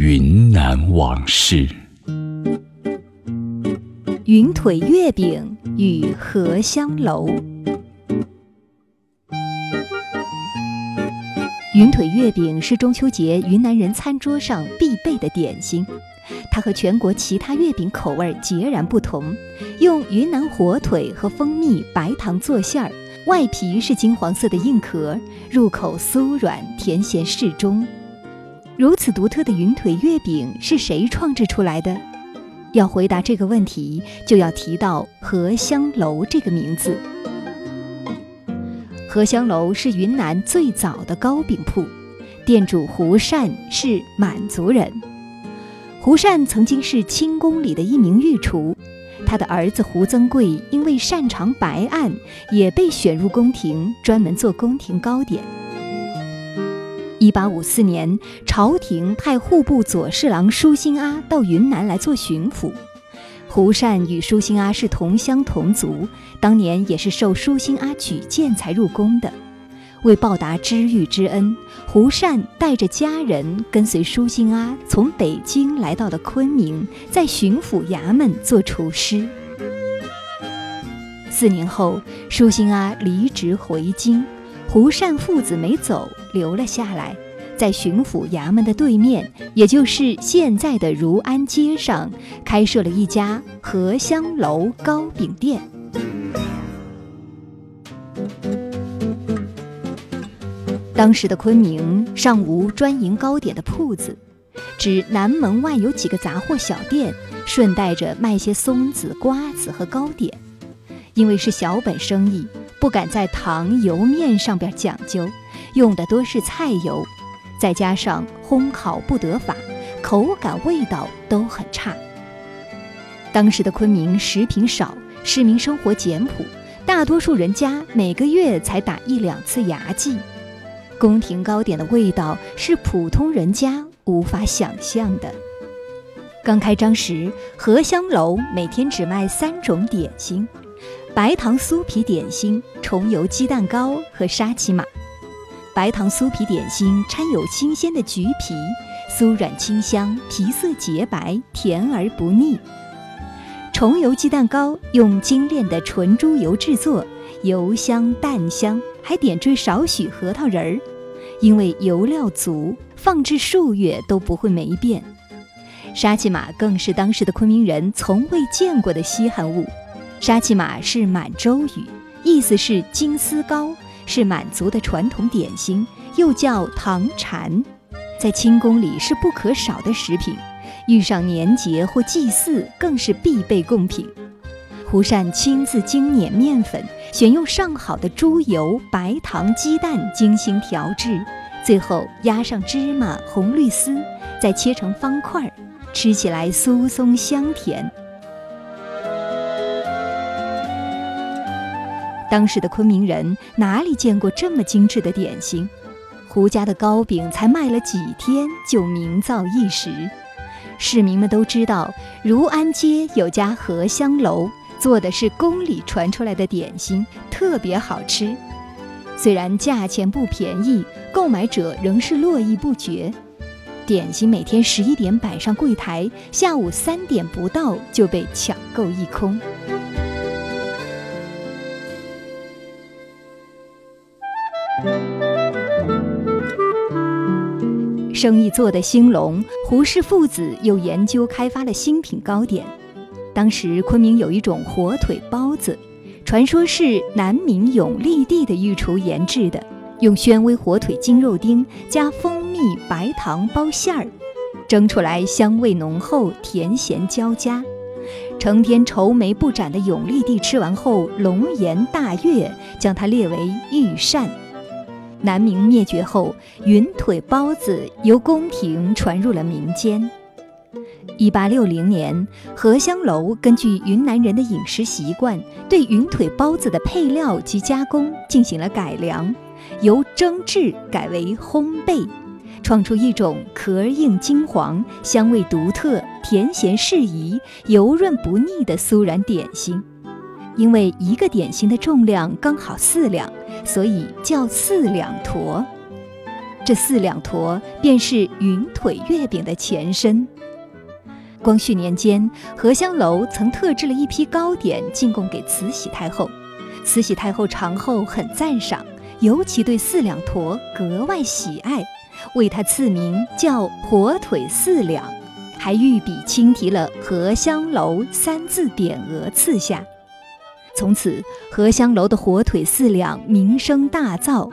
云南往事。云腿月饼与荷香楼。云腿月饼是中秋节云南人餐桌上必备的点心，它和全国其他月饼口味截然不同，用云南火腿和蜂蜜、白糖做馅儿，外皮是金黄色的硬壳，入口酥软，甜咸适中。如此独特的云腿月饼是谁创制出来的？要回答这个问题，就要提到荷香楼这个名字。荷香楼是云南最早的糕饼铺，店主胡善是满族人。胡善曾经是清宫里的一名御厨，他的儿子胡增贵因为擅长白案，也被选入宫廷，专门做宫廷糕点。一八五四年，朝廷派户部左侍郎舒心阿到云南来做巡抚。胡善与舒心阿是同乡同族，当年也是受舒心阿举荐才入宫的。为报答知遇之恩，胡善带着家人跟随舒心阿从北京来到了昆明，在巡抚衙门做厨师。四年后，舒心阿离职回京，胡善父子没走，留了下来。在巡抚衙门的对面，也就是现在的如安街上，开设了一家荷香楼糕饼店。当时的昆明尚无专营糕点的铺子，只南门外有几个杂货小店，顺带着卖些松子、瓜子和糕点。因为是小本生意，不敢在糖油面上边讲究，用的多是菜油。再加上烘烤不得法，口感味道都很差。当时的昆明食品少，市民生活简朴，大多数人家每个月才打一两次牙祭。宫廷糕点的味道是普通人家无法想象的。刚开张时，荷香楼每天只卖三种点心：白糖酥皮点心、重油鸡蛋糕和沙琪玛。白糖酥皮点心掺有新鲜的橘皮，酥软清香，皮色洁白，甜而不腻。重油鸡蛋糕用精炼的纯猪油制作，油香蛋香，还点缀少许核桃仁儿，因为油料足，放置数月都不会霉变。沙琪玛更是当时的昆明人从未见过的稀罕物。沙琪玛是满洲语，意思是金丝糕。是满族的传统点心，又叫糖禅，在清宫里是不可少的食品，遇上年节或祭祀更是必备贡品。胡善亲自精碾面粉，选用上好的猪油、白糖、鸡蛋精心调制，最后压上芝麻、红绿丝，再切成方块儿，吃起来酥松香甜。当时的昆明人哪里见过这么精致的点心？胡家的糕饼才卖了几天就名噪一时，市民们都知道如安街有家荷香楼，做的是宫里传出来的点心，特别好吃。虽然价钱不便宜，购买者仍是络绎不绝。点心每天十一点摆上柜台，下午三点不到就被抢购一空。生意做得兴隆，胡氏父子又研究开发了新品糕点。当时昆明有一种火腿包子，传说是南明永历帝的御厨研制的，用宣威火腿精肉丁加蜂蜜、白糖包馅儿，蒸出来香味浓厚，甜咸交加。成天愁眉不展的永历帝吃完后龙颜大悦，将它列为御膳。南明灭绝后，云腿包子由宫廷传入了民间。一八六零年，荷香楼根据云南人的饮食习惯，对云腿包子的配料及加工进行了改良，由蒸制改为烘焙，创出一种壳硬金黄、香味独特、甜咸适宜、油润不腻的酥软点心。因为一个点心的重量刚好四两，所以叫四两坨。这四两坨便是云腿月饼的前身。光绪年间，荷香楼曾特制了一批糕点进贡给慈禧太后，慈禧太后尝后很赞赏，尤其对四两坨格外喜爱，为它赐名叫火腿四两，还御笔亲题了“荷香楼”三字匾额赐下。从此，荷香楼的火腿四两名声大噪，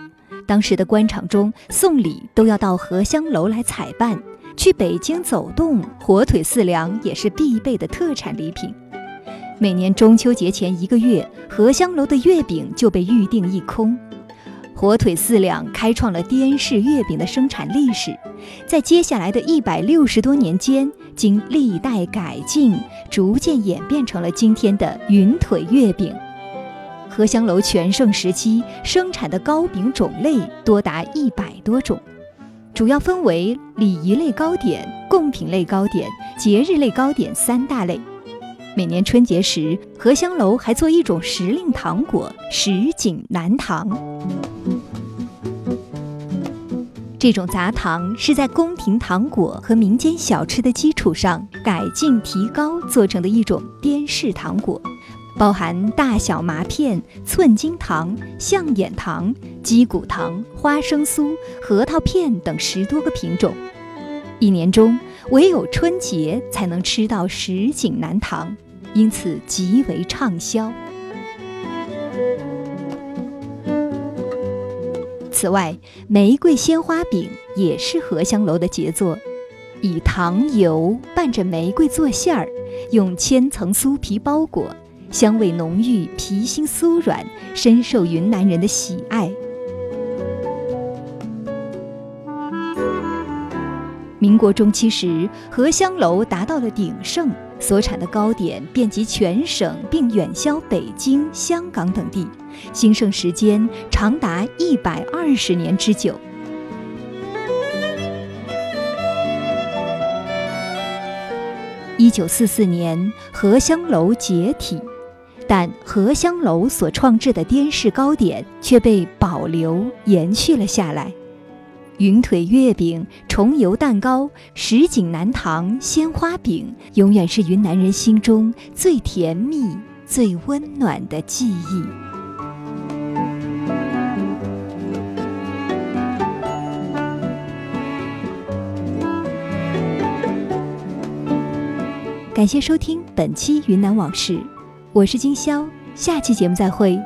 当时的官场中送礼都要到荷香楼来采办。去北京走动，火腿四两也是必备的特产礼品。每年中秋节前一个月，荷香楼的月饼就被预定一空。火腿四两开创了滇式月饼的生产历史，在接下来的一百六十多年间，经历代改进，逐渐演变成了今天的云腿月饼。荷香楼全盛时期生产的糕饼种类多达一百多种。主要分为礼仪类糕点、贡品类糕点、节日类糕点三大类。每年春节时，荷香楼还做一种时令糖果——什锦南糖。这种杂糖是在宫廷糖果和民间小吃的基础上改进提高做成的一种滇式糖果。包含大小麻片、寸金糖、象眼糖、鸡骨糖、花生酥、核桃片等十多个品种。一年中唯有春节才能吃到十锦南糖，因此极为畅销。此外，玫瑰鲜花饼也是荷香楼的杰作，以糖油拌着玫瑰做馅儿，用千层酥皮包裹。香味浓郁，皮心酥软，深受云南人的喜爱。民国中期时，荷香楼达到了鼎盛，所产的糕点遍及全省，并远销北京、香港等地，兴盛时间长达一百二十年之久。一九四四年，荷香楼解体。但荷香楼所创制的滇式糕点却被保留延续了下来，云腿月饼、重油蛋糕、什锦南糖、鲜花饼，永远是云南人心中最甜蜜、最温暖的记忆。感谢收听本期《云南往事》。我是金潇，下期节目再会。